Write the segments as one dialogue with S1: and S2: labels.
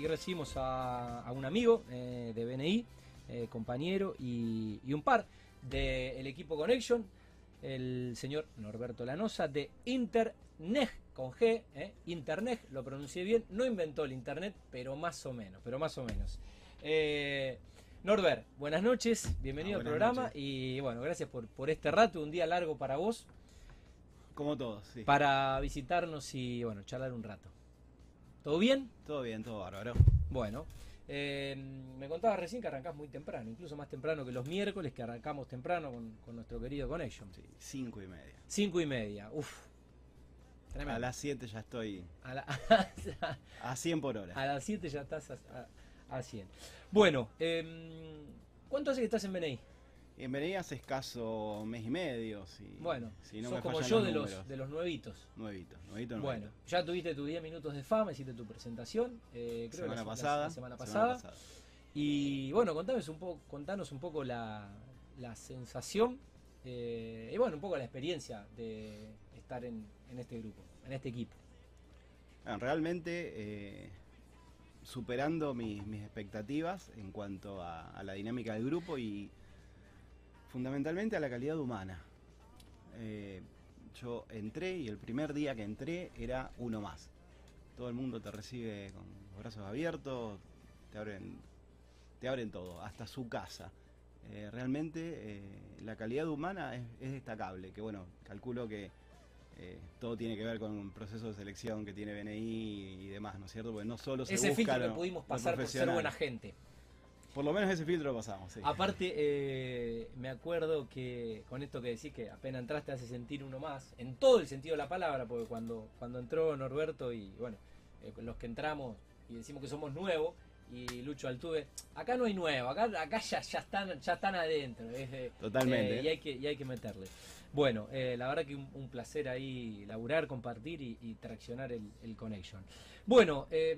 S1: Y recibimos a, a un amigo eh, de BNI, eh, compañero y, y un par del equipo Connection, el señor Norberto Lanosa de Internet con G, eh, Internet, lo pronuncié bien, no inventó el Internet, pero más o menos, pero más o menos. Eh, Norbert, buenas noches, bienvenido
S2: Ah,
S1: al programa
S2: noches.
S1: y bueno, gracias por, por este rato, un día largo para vos,
S2: Como todos, sí.
S1: para visitarnos y bueno, charlar un rato. ¿Todo bien?
S2: Todo bien, todo bárbaro.
S1: Bueno, eh, me contabas recién que arrancás muy temprano, incluso más temprano que los miércoles, que arrancamos temprano con, con nuestro querido Connection.
S2: Sí, cinco y media.
S1: Cinco y media, uff. Tremendo.
S2: A las 7 ya estoy
S1: A la-
S2: a 100 por hora.
S1: a las 7 ya estás a, a- a 100. Bueno, em, ¿cuánto hace que estás en BNI?
S2: En hace escaso mes y medio, si,
S1: Bueno,
S2: si no
S1: sos
S2: me
S1: como yo
S2: los
S1: de los, de los nuevitos.
S2: Nuevito, nuevito, nuevito.
S1: Bueno, ya tuviste tus 10 minutos de fama, hiciste tu presentación, eh, creo que
S2: semana
S1: la- la-
S2: pasada.
S1: la semana pasada. Y bueno, contanos un poco, contanos un poco la, la sensación eh, y bueno, un poco la experiencia de estar en, en este grupo, en este equipo.
S2: Ah, realmente eh, superando mis, mis expectativas en cuanto a, a la dinámica del grupo y fundamentalmente a la calidad humana. Eh, yo entré y el primer día que entré era uno más. Todo el mundo te recibe con los brazos abiertos, te abren, te abren todo, hasta su casa. Eh, realmente eh, la calidad humana es, es destacable, que bueno, calculo que eh, todo tiene que ver con un proceso de selección que tiene BNI y demás, ¿no es cierto? Porque no solo se
S1: Ese
S2: busca
S1: filtro que pudimos pasar por ser buena gente.
S2: Por lo menos ese filtro lo pasamos, sí.
S1: Aparte, eh, me acuerdo que con esto que decís que apenas entraste hace sentir uno más, en todo el sentido de la palabra, porque cuando, cuando entró Norberto y bueno, eh, los que entramos y decimos que somos nuevos, y Lucho Altuve, acá no hay nuevo, acá, acá ya, ya están, ya están adentro.
S2: Totalmente.
S1: eh, y, hay que, y hay que meterle. Bueno, la verdad que un, un placer ahí laburar, compartir y, y traccionar el, el connection. Bueno, eh,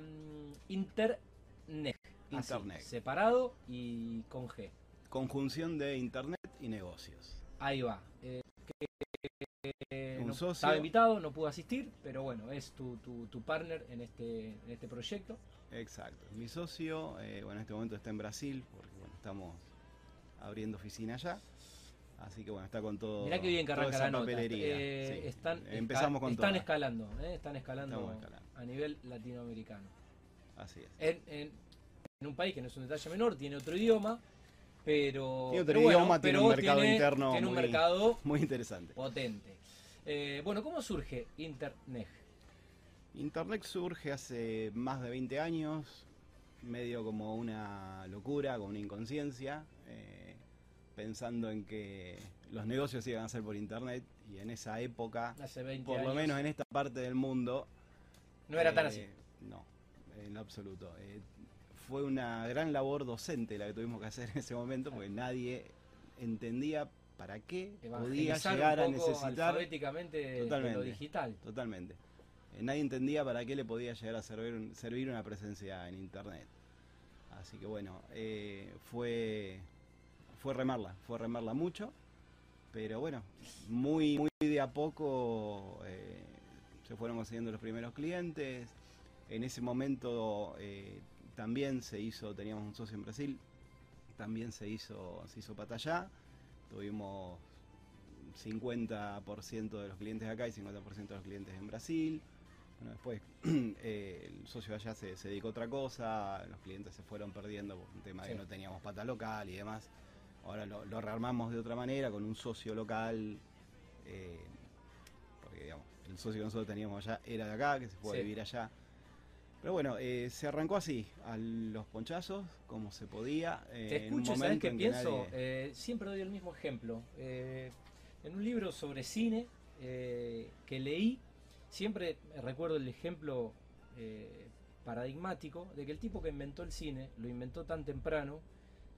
S1: Internet. separado y con G.
S2: Conjunción de internet y negocios.
S1: Ahí va. Eh, que-
S2: Un
S1: no-
S2: socio.
S1: Estaba invitado, no pudo asistir, pero bueno, es tu, tu, tu partner en este, en este proyecto.
S2: Exacto. Mi socio, eh, bueno, en este momento está en Brasil, porque bueno, estamos abriendo oficina allá. Así que bueno, está con todo.
S1: Mirá qué bien que arranca la nota. Eh,
S2: sí.
S1: están
S2: Empezamos con
S1: están escalando, eh, están escalando,
S2: Estamos escalando.
S1: a nivel latinoamericano.
S2: Así es.
S1: En, en- en un país que no es un detalle menor, tiene otro idioma, pero.
S2: Tiene otro
S1: pero bueno,
S2: idioma, tiene
S1: pero
S2: un mercado
S1: tiene-
S2: interno
S1: Tiene un
S2: muy-
S1: mercado
S2: Muy interesante.
S1: potente. Eh, bueno, ¿cómo surge Internet?
S2: Internet surge hace más de 20 años, medio como una locura, como una inconsciencia, eh, pensando en que los negocios iban a ser por Internet y en esa época,
S1: Hace 20
S2: por
S1: años.
S2: lo menos en esta parte del mundo,
S1: No era tan
S2: eh,
S1: así.
S2: No, en absoluto. Eh, fue una gran labor docente la que tuvimos que hacer en ese momento porque nadie entendía para qué podía llegar a
S1: un poco
S2: necesitar
S1: alfabéticamente de lo
S2: Totalmente.
S1: digital.
S2: Totalmente. Eh, nadie entendía para qué le podía llegar a servir, servir una presencia en internet. Así que bueno, eh, fue, fue remarla, fue remarla mucho. Pero bueno, muy, muy de a poco eh, se fueron consiguiendo los primeros clientes. En ese momento también se hizo, teníamos un socio en Brasil, también se hizo, se hizo pata allá. Tuvimos 50% de los clientes acá y 50% de los clientes en Brasil. Bueno, después eh, el socio allá se, se dedicó a otra cosa, los clientes se fueron perdiendo por un tema de
S1: Sí.
S2: que no teníamos pata local y demás. Ahora lo, lo rearmamos de otra manera con un socio local, eh, porque digamos, el socio que nosotros teníamos allá era de acá, que se fue
S1: Sí.
S2: a vivir allá. Pero bueno, eh, se arrancó así, a los ponchazos, como se podía. eh,
S1: Te
S2: en un
S1: escucho, ¿sabes qué pienso?
S2: nadie-
S1: Eh, siempre doy el mismo ejemplo. Eh, en un libro sobre cine eh, que leí, siempre recuerdo el ejemplo eh, paradigmático de que el tipo que inventó el cine lo inventó tan temprano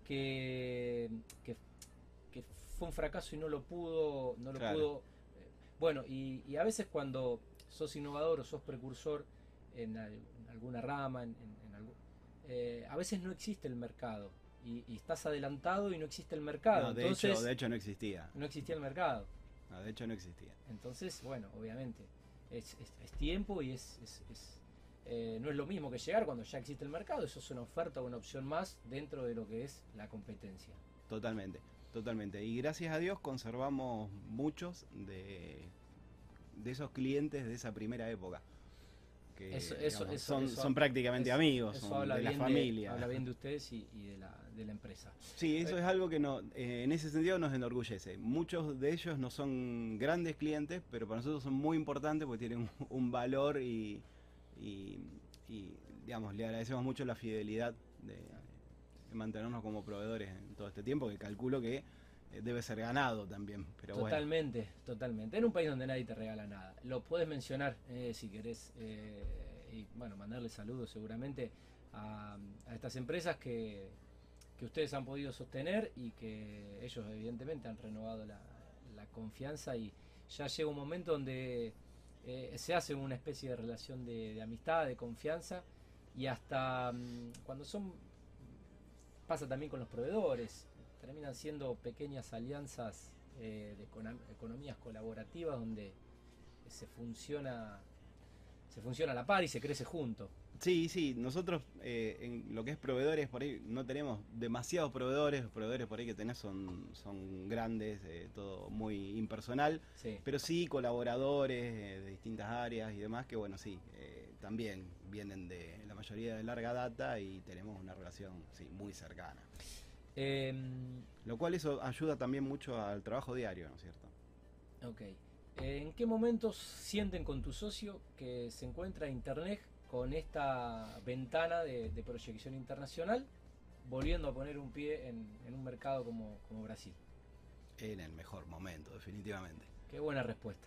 S1: que, que, que fue un fracaso y no lo pudo, no lo
S2: Claro.
S1: pudo. bueno, y, y a veces cuando sos innovador o sos precursor en, al- en alguna rama, en, en- en algo- eh, a veces no existe el mercado y, y estás adelantado y no existe el mercado.
S2: No, de,
S1: Entonces,
S2: hecho, de hecho no existía.
S1: no existía el mercado.
S2: No, de hecho no existía.
S1: Entonces, bueno, obviamente, es, es- es tiempo y es, es- es- eh, no es lo mismo que llegar cuando ya existe el mercado, eso es una oferta o una opción más dentro de lo que es la competencia.
S2: Totalmente, totalmente. Y gracias a Dios conservamos muchos de, de esos clientes de esa primera época. Que
S1: Eso- eso-
S2: digamos,
S1: eso-
S2: son,
S1: eso-
S2: son prácticamente amigos, son de la familia.
S1: habla bien de ustedes y, y de, la, de la empresa.
S2: Sí, eso
S1: Eh.
S2: es algo que no, eh, en ese sentido nos enorgullece. Muchos de ellos no son grandes clientes, pero para nosotros son muy importantes porque tienen un, un valor y, y- y, digamos, le agradecemos mucho la fidelidad de, de mantenernos como proveedores en todo este tiempo, que calculo que debe ser ganado también. Pero bueno,
S1: totalmente, totalmente. En un país donde nadie te regala nada. Lo puedes mencionar eh, si querés eh, y bueno, mandarle saludos seguramente a, a estas empresas que, que ustedes han podido sostener y que ellos evidentemente han renovado la, confianza y ya llega un momento donde eh, se hace una especie de relación de, amistad, de confianza y hasta mm, cuando son pasa también con los proveedores terminan siendo pequeñas alianzas eh, de econo- economías colaborativas donde se funciona se funciona a la par y se crece junto
S2: Sí, sí, nosotros eh, en lo que es proveedores, por ahí no tenemos demasiados proveedores, los proveedores por ahí que tenés son, son grandes, eh, todo muy impersonal,
S1: sí
S2: pero sí colaboradores eh, de distintas áreas y demás que bueno, sí, también vienen de la mayoría de larga data y tenemos una relación sí, muy cercana.
S1: Em,
S2: Lo cual eso ayuda también mucho al trabajo diario, ¿no es cierto?
S1: ok ¿en qué momentos sienten con tu socio que se encuentra Internet con esta ventana de, de proyección internacional volviendo a poner un pie en, en un mercado como, como Brasil
S2: En el mejor momento, definitivamente.
S1: qué buena respuesta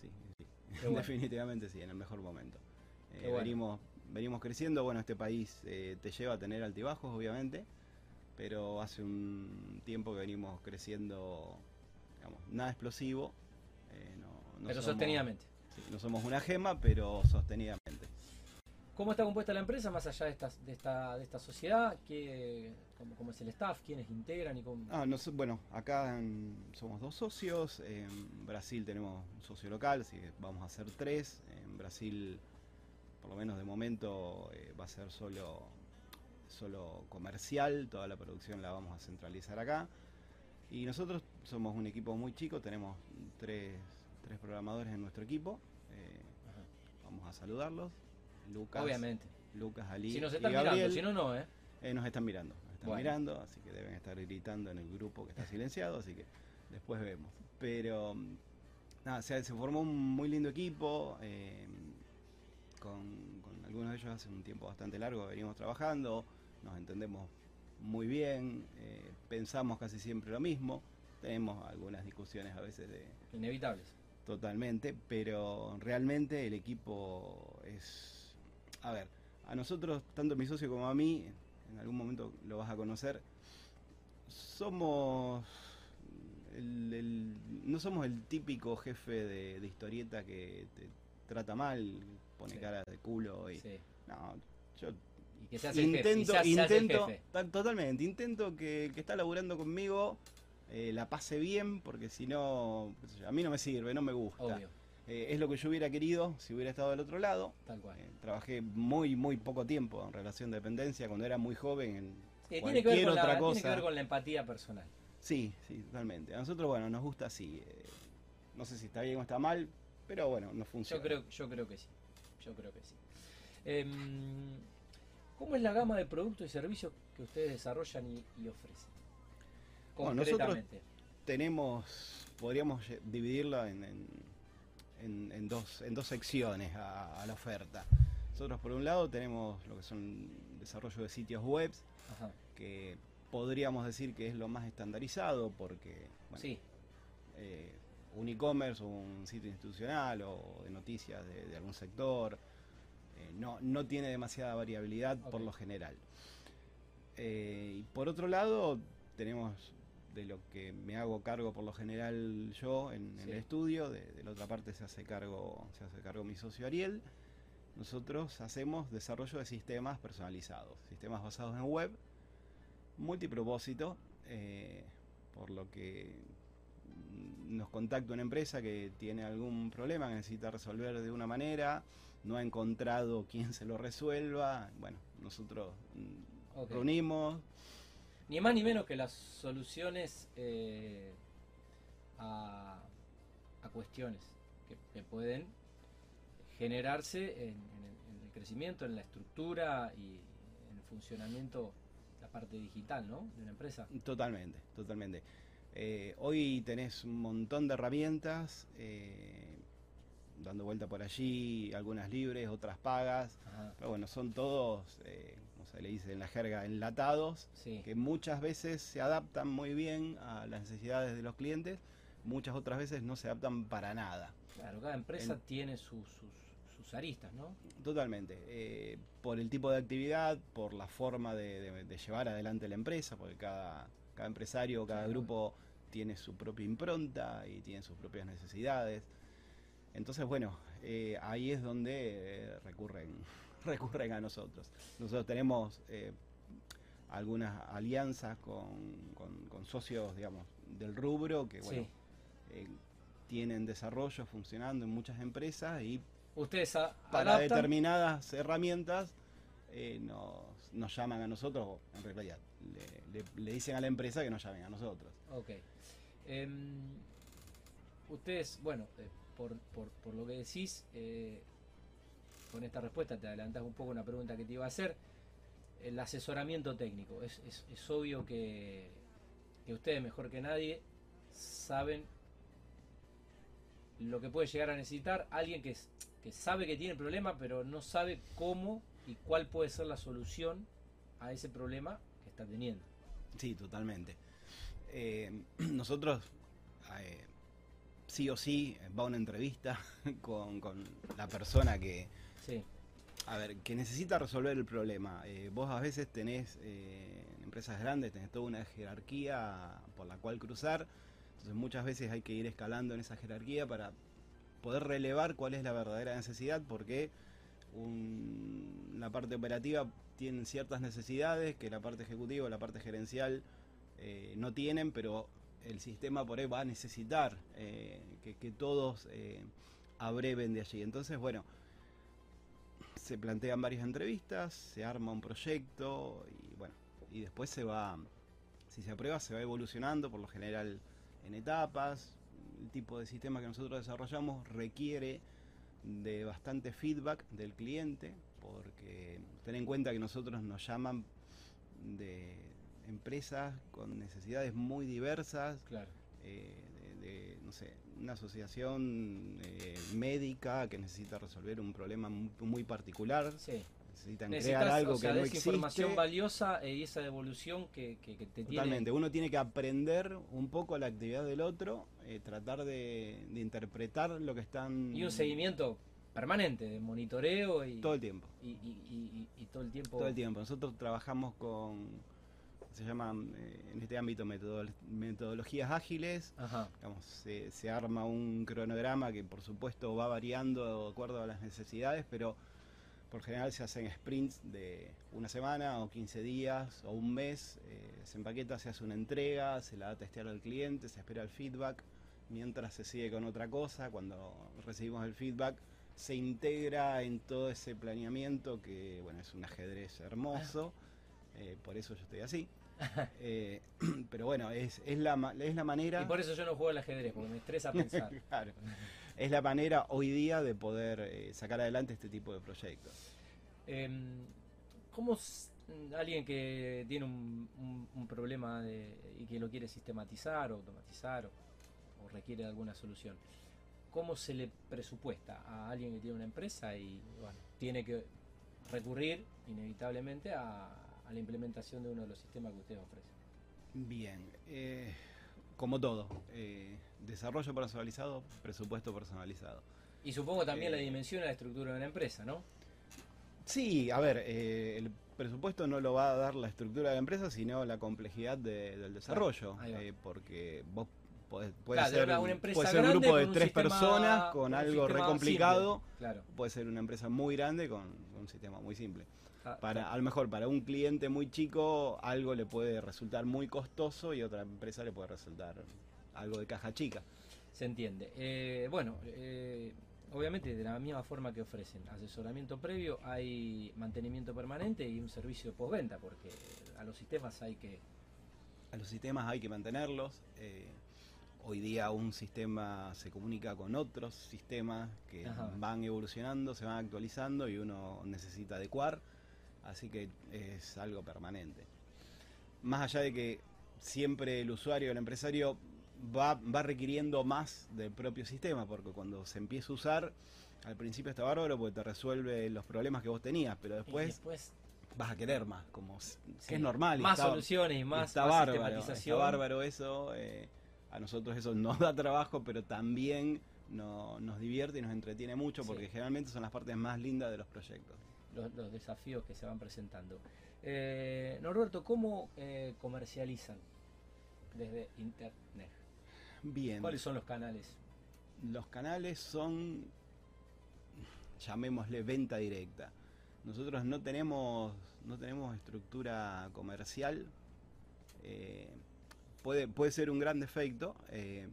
S2: Sí, sí.
S1: Bueno.
S2: definitivamente sí, en el mejor momento. Eh,
S1: bueno.
S2: venimos, venimos creciendo, bueno, este país eh, te lleva a tener altibajos, obviamente, pero hace un tiempo que venimos creciendo, digamos, nada explosivo. eh, no- no
S1: pero
S2: somos-
S1: sostenidamente
S2: sí, no somos una gema, pero sostenidamente.
S1: ¿Cómo está compuesta la empresa más allá de esta, de esta, de esta sociedad? ¿Qué, cómo, cómo es el staff? ¿Quiénes integran? y cómo...
S2: Ah, nos- bueno, acá en- somos dos socios, en Brasil tenemos un socio local, así que vamos a ser tres. En Brasil, por lo menos de momento, eh, va a ser solo, solo comercial, toda la producción la vamos a centralizar acá. Y nosotros somos un equipo muy chico, tenemos tres, tres programadores en nuestro equipo. eh, vamos a saludarlos. Lucas,
S1: Obviamente.
S2: Lucas, Ali
S1: Si nos
S2: y
S1: están
S2: Gabriel.
S1: mirando, si no, no, ¿eh?
S2: Eh, nos están mirando, nos están
S1: Bueno.
S2: mirando, así que deben estar gritando en el grupo que está silenciado, así que después vemos. Pero nada, se, se formó un muy lindo equipo, eh, con, con algunos de ellos hace un tiempo bastante largo venimos trabajando, nos entendemos muy bien, eh, pensamos casi siempre lo mismo, tenemos algunas discusiones a veces de,
S1: Inevitables.
S2: Totalmente, pero realmente el equipo es... A ver, a nosotros, tanto mi socio como a mí, en algún momento lo vas a conocer, somos... el- el- no somos el típico jefe de, de historieta que te trata mal, pone
S1: Sí.
S2: cara de culo y...
S1: Sí.
S2: No, yo
S1: Y que se hace el jefe. y
S2: intento,
S1: se hace- se hace el
S2: intento,
S1: jefe.
S2: totalmente, intento que el que está laburando conmigo eh, la pase bien, porque si no, a mí no me sirve, no me gusta.
S1: Obvio,
S2: Eh, es lo que yo hubiera querido si hubiera estado del otro lado.
S1: tal cual.
S2: Eh, trabajé muy, muy poco tiempo en relación de dependencia cuando era muy joven en
S1: Sí, tiene, que
S2: cualquier
S1: ver con
S2: otra
S1: la,
S2: cosa.
S1: tiene que ver con la empatía personal.
S2: Sí, sí, totalmente. A nosotros, bueno, nos gusta así. no sé si está bien o está mal, pero bueno, nos funciona.
S1: Yo creo, yo creo que sí. Yo creo que sí. ¿Cómo es la gama de productos y servicios que ustedes desarrollan y, y ofrecen?
S2: Bueno, nosotros-
S1: Concretamente.
S2: tenemos, podríamos dividirlo en, en- en- en dos, en dos secciones a, a la oferta. Nosotros por un lado tenemos lo que son desarrollo de sitios web,
S1: Ajá.
S2: que podríamos decir que es lo más estandarizado porque bueno,
S1: Sí,
S2: eh, un e-commerce o un sitio institucional o de noticias de, de algún sector eh, no, no tiene demasiada variabilidad por lo general. Eh, y por otro lado, tenemos de lo que me hago cargo por lo general yo en, el estudio, de, de la otra parte se hace cargo, se hace cargo mi socio Ariel. Nosotros hacemos desarrollo de sistemas personalizados, sistemas basados en web, multipropósito, eh, por lo que nos contacta una empresa que tiene algún problema, que necesita resolver de una manera, no ha encontrado quien se lo resuelva, bueno, nosotros mm,
S1: Ok.
S2: reunimos,
S1: Ni más ni menos que las soluciones eh, a, a cuestiones que, que pueden generarse en, en el, en el crecimiento, en la estructura y en el funcionamiento, la parte digital, ¿no? De una empresa.
S2: Totalmente, totalmente. Eh, hoy tenés un montón de herramientas, eh, dando vuelta por allí, algunas libres, otras pagas,
S1: Ajá.
S2: pero bueno, son todos, eh, como se le dice en la jerga, enlatados,
S1: Sí.
S2: que muchas veces se adaptan muy bien a las necesidades de los clientes, muchas otras veces no se adaptan para nada.
S1: Claro, cada empresa
S2: En-
S1: tiene sus, sus, sus aristas, ¿no?
S2: Totalmente. eh, por el tipo de actividad, por la forma de, de- de llevar adelante la empresa, porque cada, cada empresario, cada
S1: Claro.
S2: grupo tiene su propia impronta y tiene sus propias necesidades. Entonces, bueno, eh, ahí es donde eh, recurren, recurren a nosotros. Nosotros tenemos eh, algunas alianzas con, con- con socios, digamos, del rubro que, bueno,
S1: Sí.
S2: eh, tienen desarrollo funcionando en muchas empresas y
S1: Ustedes a-
S2: para
S1: adaptan.
S2: determinadas herramientas nos, nos llaman a nosotros, en realidad, le, le- le dicen a la empresa que nos llamen a nosotros.
S1: Ok. Em, ustedes, bueno, por, por, por lo que decís, eh, con esta respuesta te adelantás un poco una pregunta que te iba a hacer. El asesoramiento técnico. Es, es- obvio que, que ustedes, mejor que nadie, saben lo que puede llegar a necesitar alguien que, que sabe que tiene problema, pero no sabe cómo y cuál puede ser la solución a ese problema que está teniendo.
S2: Sí, totalmente. Eh, nosotros, eh, sí o sí, va a una entrevista con, con la persona que,
S1: Sí,
S2: a ver, que necesita resolver el problema. Eh, vos a veces tenés, eh, en empresas grandes, tenés toda una jerarquía por la cual cruzar. Entonces muchas veces hay que ir escalando en esa jerarquía para poder relevar cuál es la verdadera necesidad, porque un- la parte operativa tiene ciertas necesidades que la parte ejecutiva la parte gerencial eh, no tienen, pero el sistema por ahí va a necesitar eh, que, todos eh, abreven de allí. Entonces, bueno, se plantean varias entrevistas, se arma un proyecto y bueno, y después se va, si se aprueba, se va evolucionando, por lo general en etapas. El tipo de sistema que nosotros desarrollamos requiere de bastante feedback del cliente, porque ten en cuenta que nosotros nos llaman de empresas con necesidades muy diversas,
S1: claro.
S2: eh, de, de, no sé, una asociación eh, médica que necesita resolver un problema muy, muy particular,
S1: Sí.
S2: necesitan
S1: Necesitas,
S2: crear algo
S1: o sea,
S2: que no
S1: esa información
S2: existe.
S1: valiosa eh, y esa devolución que, que- que te
S2: Totalmente,
S1: tiene.
S2: uno tiene que aprender un poco la actividad del otro, eh, tratar de, de interpretar lo que están...
S1: Y un seguimiento permanente de monitoreo y
S2: Todo el tiempo.
S1: y- y- y todo el tiempo.
S2: Todo el tiempo. Nosotros trabajamos con, se llaman eh, en este ámbito metodol- metodologías ágiles.
S1: Ajá.
S2: Digamos, se, se arma un cronograma que por supuesto va variando de acuerdo a las necesidades, pero por general se hacen sprints de una semana o 15 días o un mes. eh, se empaqueta, se hace una entrega, se la da a testear al cliente, se espera el feedback, mientras se sigue con otra cosa. Cuando recibimos el feedback, se integra en todo ese planeamiento que, bueno, es un ajedrez hermoso. eh, por eso yo estoy así. Eh, pero bueno, es, es, la, es la manera.
S1: Y por eso yo no juego al ajedrez, porque me estresa pensar.
S2: Claro. Es la manera hoy día de poder eh, sacar adelante este tipo de proyectos.
S1: Em, ¿Cómo alguien que tiene un, un- un problema de- y que lo quiere sistematizar o automatizar o, o requiere de alguna solución, cómo se le presupuesta a alguien que tiene una empresa y bueno, tiene que recurrir inevitablemente a, a la implementación de uno de los sistemas que ustedes ofrecen?
S2: Bien, eh, como todo, eh, desarrollo personalizado, presupuesto personalizado.
S1: Y supongo también la
S2: Eh,
S1: dimensión y la estructura de una empresa, ¿no?
S2: Sí, a ver, eh, el presupuesto no lo va a dar la estructura de la empresa, sino la complejidad de- del desarrollo, porque vos podés, puede
S1: Claro,
S2: ser,
S1: una-
S2: puede un grupo de tres
S1: sistema-
S2: personas
S1: con
S2: algo re complicado,
S1: Claro.
S2: puede ser una empresa muy grande con un sistema muy simple.
S1: Ah,
S2: Para, a lo mejor para un cliente muy chico algo le puede resultar muy costoso y otra empresa le puede resultar algo de caja chica.
S1: Se entiende. Eh, bueno, eh, obviamente de la misma forma que ofrecen asesoramiento previo, hay mantenimiento permanente y un servicio postventa, porque a los sistemas hay que...
S2: A los sistemas hay que mantenerlos. eh, hoy día un sistema se comunica con otros sistemas que
S1: Ajá.
S2: van evolucionando, se van actualizando y uno necesita adecuar. Así que es algo permanente. Más allá de que siempre el usuario, el empresario, va, va requiriendo más del propio sistema, porque cuando se empieza a usar, al principio está bárbaro porque te resuelve los problemas que vos tenías, pero después
S1: después
S2: vas a querer más, como que es normal. y
S1: Más
S2: está-
S1: soluciones y más,
S2: está
S1: más
S2: bárbaro, está bárbaro eso. eh, a nosotros eso nos da trabajo, pero también no- nos divierte y nos entretiene mucho
S1: Sí.
S2: porque generalmente son las partes más lindas de los proyectos.
S1: Los, los desafíos que se van presentando. Eh, Norberto, ¿cómo eh, comercializan desde Internet?
S2: Bien,
S1: ¿Cuáles son los canales?
S2: los canales son, llamémosle venta directa. Nosotros no tenemos, no tenemos estructura comercial. eh, puede, puede ser un gran defecto, eh,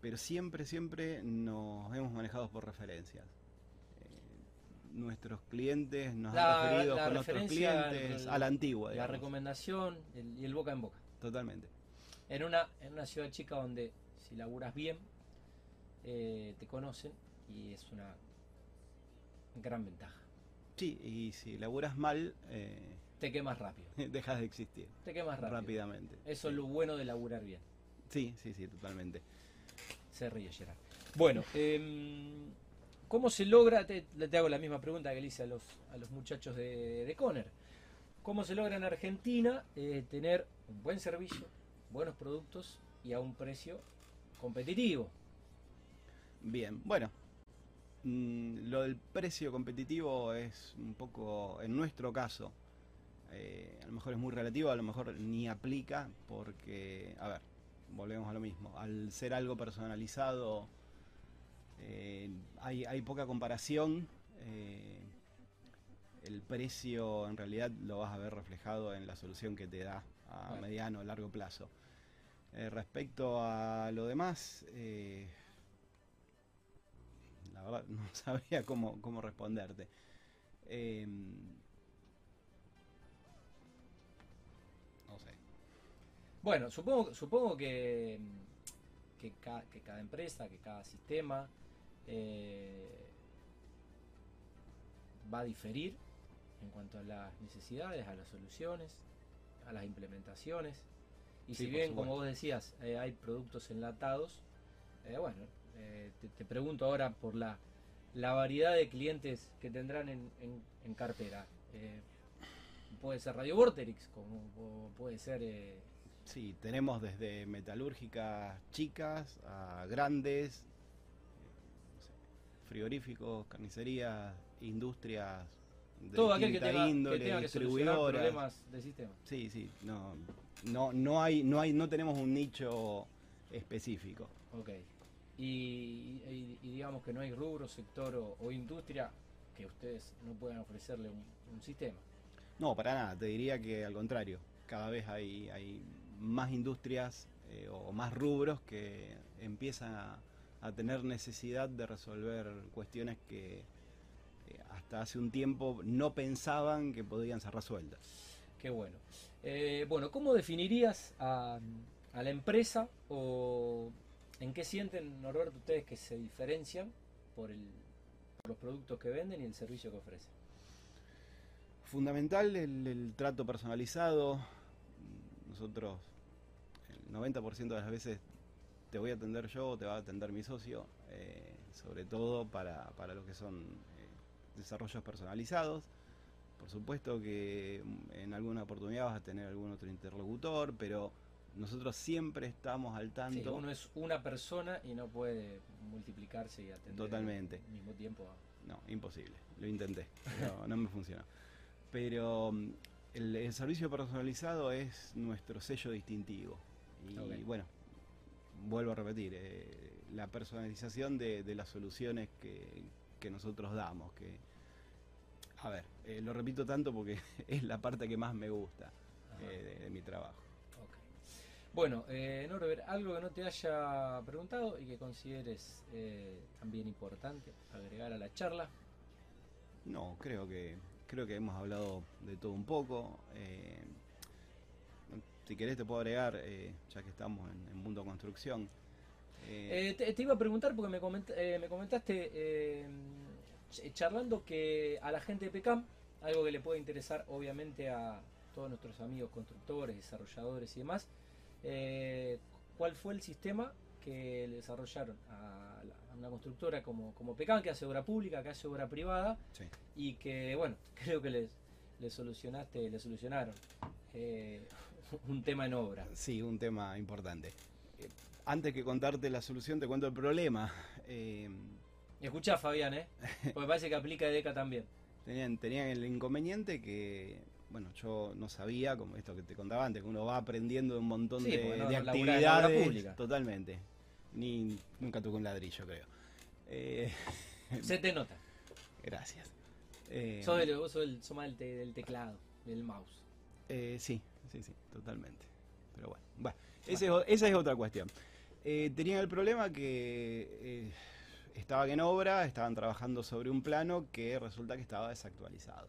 S2: pero siempre, siempre nos hemos manejado por referencias. Nuestros clientes nos
S1: La-
S2: han referido
S1: la
S2: con otros clientes
S1: el-
S2: a la antigua.
S1: La recomendación el- y el boca en boca.
S2: Totalmente.
S1: En una, en una ciudad chica donde si laburas bien, eh, te conocen y es una gran ventaja.
S2: Sí, y si laburas mal, eh,
S1: Te quemas rápido.
S2: dejas de existir
S1: Te quemas rápido.
S2: rápidamente.
S1: Eso es lo bueno de laburar bien.
S2: Sí, sí, sí, totalmente.
S1: Se ríe Gerard. Bueno, em, ¿cómo se logra? Te, hago la misma pregunta que le hice a los, a los muchachos de, de Conner. ¿Cómo se logra en Argentina eh, tener un buen servicio, buenos productos y a un precio competitivo?
S2: Bien, bueno, mm, lo del precio competitivo es un poco, en nuestro caso, eh, a lo mejor es muy relativo, a lo mejor ni aplica porque, a ver, volvemos a lo mismo, al ser algo personalizado eh, hay, hay poca comparación, eh, el precio en realidad lo vas a ver reflejado en la solución que te da a
S1: Bueno.
S2: mediano o largo plazo. Eh, respecto a lo demás, la verdad no sabría cómo, cómo responderte. No sé.
S1: Bueno, supongo, supongo que, que, ca- que cada empresa, que cada sistema eh, va a diferir en cuanto a las necesidades, a las soluciones, a las implementaciones. Y
S2: Sí,
S1: si bien, como vos decías, eh, hay productos enlatados, eh, bueno, te, te pregunto ahora por la, la variedad de clientes que tendrán en, en- en cartera. Puede ser Radio Vorterix, como puede ser...
S2: Sí, tenemos desde metalúrgicas chicas a grandes, frigoríficos, carnicerías, industrias de
S1: todo aquel que tenga, que
S2: índole,
S1: tenga que
S2: distribuidoras.
S1: problemas del sistema.
S2: Sí, sí, no, no, no hay, no hay, no tenemos un nicho específico.
S1: Ok. Y, y- y digamos que no hay rubro, sector o, o industria que ustedes no puedan ofrecerle un, un sistema.
S2: No, para nada, te diría que al contrario, cada vez hay, hay más industrias eh, o más rubros que empiezan a, a tener necesidad de resolver cuestiones que eh, hasta hace un tiempo no pensaban que podían ser resueltas.
S1: Qué bueno. Eh, bueno, ¿cómo definirías a, a la empresa o en qué sienten, Norberto, ustedes que se diferencian por, el, por los productos que venden y el servicio que ofrecen?
S2: Fundamental el, el trato personalizado. Nosotros, el 90% de las veces te voy a atender yo o te va a atender mi socio, eh, sobre todo para, para lo que son eh, desarrollos personalizados. Por supuesto que mm, en alguna oportunidad vas a tener algún otro interlocutor, pero nosotros siempre estamos al
S1: Sí,
S2: tanto.
S1: uno es una persona y no puede multiplicarse y atender
S2: Totalmente.
S1: al mismo tiempo a...
S2: No, imposible. Lo intenté. No, no me funcionó. Pero mm, el, el servicio personalizado es nuestro sello distintivo. Y bueno, vuelvo a repetir, eh, la personalización de, de las soluciones que, que nosotros damos. Que, a ver, eh, lo repito tanto porque es la parte que más me gusta eh, de, de mi trabajo.
S1: Ok. Bueno, Norbert, algo que no te haya preguntado y que consideres también importante agregar a la charla.
S2: No, creo que creo que hemos hablado de todo un poco. Eh, si querés te puedo agregar, eh, ya que estamos en, en Mundo Construcción.
S1: Eh, te, te iba a preguntar porque me, coment- eh, me comentaste eh, ch- charlando que a la gente de PECAM, algo que le puede interesar obviamente a todos nuestros amigos constructores, desarrolladores y demás, eh, ¿cuál fue el sistema que le desarrollaron a, la- a una constructora como, como PECAM, que hace obra pública, que hace obra privada,
S2: sí.
S1: y que, bueno, creo que les, les solucionaste, le solucionaron eh, un tema en obra.
S2: Sí, un tema importante. Eh, antes que contarte la solución, te cuento el problema. Eh,
S1: Escuchá, Fabián, ¿eh? Porque parece que aplica EDECA también.
S2: tenían, tenían el inconveniente que, bueno, yo no sabía, como esto que te contaba antes, que uno va aprendiendo de un montón
S1: Sí,
S2: de,
S1: no-
S2: de actividades.
S1: pública.
S2: Totalmente. Ni, nunca tuve un ladrillo, creo. Eh,
S1: Se te nota.
S2: gracias. Eh,
S1: Sos, el, vos sos, el, sos más del, te- del teclado, del mouse.
S2: Eh, sí, sí, sí, totalmente. Pero bueno, bueno, ese es o- esa es otra cuestión. Eh, tenían el problema que eh, estaban en obra, estaban trabajando sobre un plano que resulta que estaba desactualizado.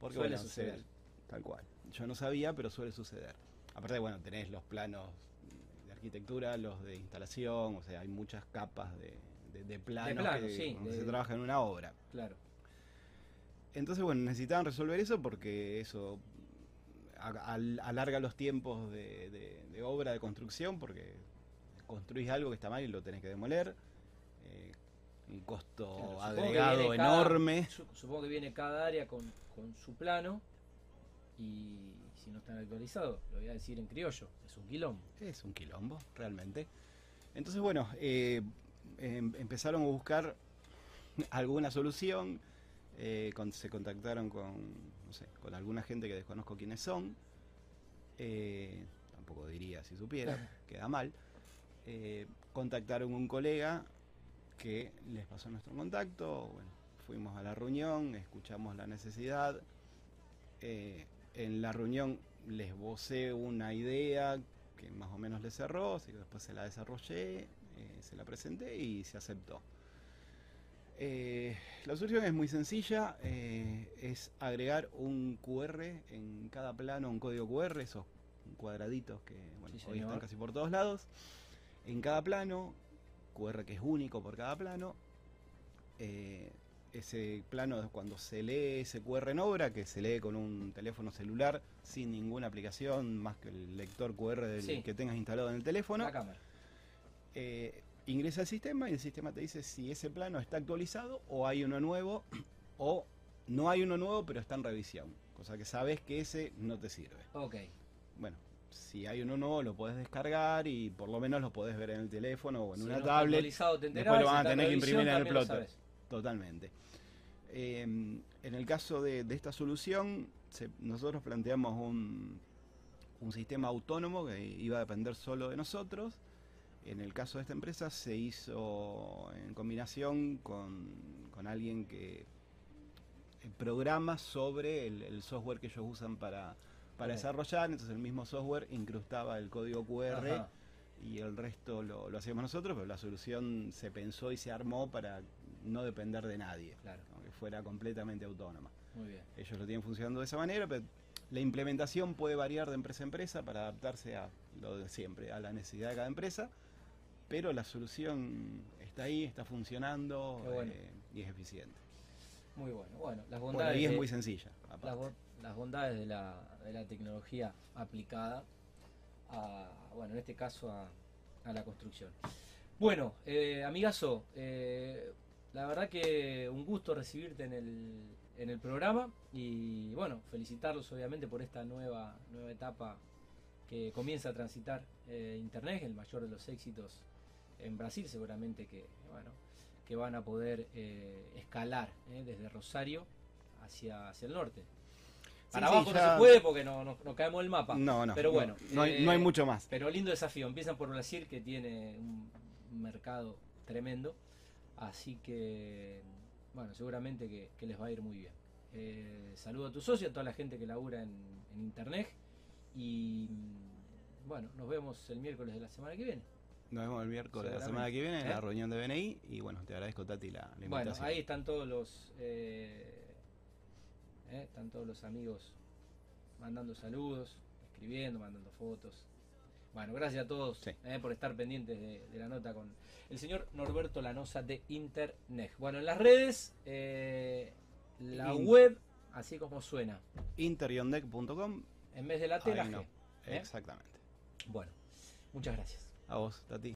S2: Porque
S1: Suele
S2: bueno,
S1: suceder.
S2: tal cual. Yo no sabía, pero suele suceder. Aparte, bueno, tenés los planos de arquitectura, los de instalación, o sea, hay muchas capas de, de, de planos
S1: plano,
S2: que
S1: sí,
S2: se trabaja en una obra.
S1: Claro.
S2: Entonces, bueno, necesitaban resolver eso porque eso alarga los tiempos de, de- de obra, de construcción, porque construís algo que está mal y lo tenés que demoler. eh, un costo
S1: Claro,
S2: agregado
S1: cada-
S2: enorme.
S1: su- supongo que viene cada área con, con su plano y si no están actualizados, lo voy a decir en criollo, es un quilombo.
S2: Es un quilombo, realmente. Entonces, bueno, eh, em- empezaron a buscar alguna solución. eh, con- se contactaron con, no sé, con alguna gente que desconozco quiénes son. eh, tampoco diría si supiera, queda mal. Eh, contactaron un colega que les pasó nuestro contacto. Bueno, fuimos a la reunión, escuchamos la necesidad. eh, en la reunión les vocé una idea que más o menos le cerró, así que después se la desarrollé, eh, se la presenté y se aceptó. Eh, la solución es muy sencilla, eh, es agregar un QR en cada plano, un código QR, esos cuadraditos que bueno,
S1: Sí,
S2: hoy están casi por todos lados. En cada plano, QR que es único por cada plano. eh, ese plano, cuando se lee ese QR en obra, que se lee con un teléfono celular sin ninguna aplicación más que el lector QR del
S1: Sí.
S2: que tengas instalado en el teléfono,
S1: La cámara.
S2: eh, ingresa al sistema y el sistema te dice si ese plano está actualizado o hay uno nuevo o no hay uno nuevo pero está en revisión. Cosa que sabes que ese no te sirve.
S1: Ok.
S2: Bueno, si hay uno nuevo lo podés descargar y por lo menos lo podés ver en el teléfono o en
S1: Si
S2: una
S1: no
S2: tablet.
S1: actualizado, te enterás,
S2: después lo van a tener que imprimir en el plotter. Totalmente. Eh, en el caso de, de esta solución, se- nosotros planteamos un, un sistema autónomo que iba a depender solo de nosotros. En el caso de esta empresa se hizo en combinación con, con alguien que eh, programa sobre el, el software que ellos usan para, para desarrollar. Entonces el mismo software incrustaba el código QR
S1: Ajá.
S2: y el resto lo, lo hacíamos nosotros, pero la solución se pensó y se armó para no depender de nadie,
S1: Claro,
S2: que fuera completamente autónoma.
S1: muy bien.
S2: Ellos lo tienen funcionando de esa manera, pero la implementación puede variar de empresa a empresa para adaptarse a lo de siempre, a la necesidad de cada empresa, pero la solución está ahí, está funcionando
S1: bueno.
S2: eh, y es eficiente.
S1: Muy bueno. Bueno, las
S2: Bueno,
S1: bondades,
S2: y es
S1: de,
S2: muy sencilla.
S1: las, bo- las bondades de la, de la tecnología aplicada a, bueno, en este caso a, a la construcción. Bueno, eh, amigazo, eh, la verdad que un gusto recibirte en el, en el programa y bueno, felicitarlos obviamente por esta nueva, nueva etapa que comienza a transitar eh, Internet, el mayor de los éxitos en Brasil seguramente que, bueno, que van a poder eh, escalar eh, desde Rosario hacia, hacia el norte. Para
S2: Sí,
S1: abajo
S2: sí,
S1: no se puede porque no, no, no caemos el mapa.
S2: No, no,
S1: Pero
S2: no,
S1: bueno,
S2: no, hay, no hay
S1: eh,
S2: mucho más.
S1: Pero lindo desafío. Empiezan por Brasil, que tiene un, mercado tremendo. Así que, bueno, seguramente que, que les va a ir muy bien. Eh, saludo a tu socio, a toda la gente que labura en, en internet. Y mm, bueno, nos vemos el miércoles de la semana que viene.
S2: Nos vemos el miércoles de la semana que viene en la
S1: ¿Eh?
S2: reunión de BNI. Y bueno, te agradezco, Tati, la, la
S1: Bueno,
S2: invitación.
S1: ahí están todos los eh, eh, están todos los amigos mandando saludos, escribiendo, mandando fotos. Bueno, gracias a todos
S2: Sí.
S1: eh, por estar pendientes de, de la nota con el señor Norberto Lanosa de Internet. Bueno, en las redes, la
S2: In-
S1: web, así como suena,
S2: Interiondec.com.
S1: en vez de la tela.
S2: Exactamente.
S1: Bueno, muchas gracias.
S2: A vos, Tati.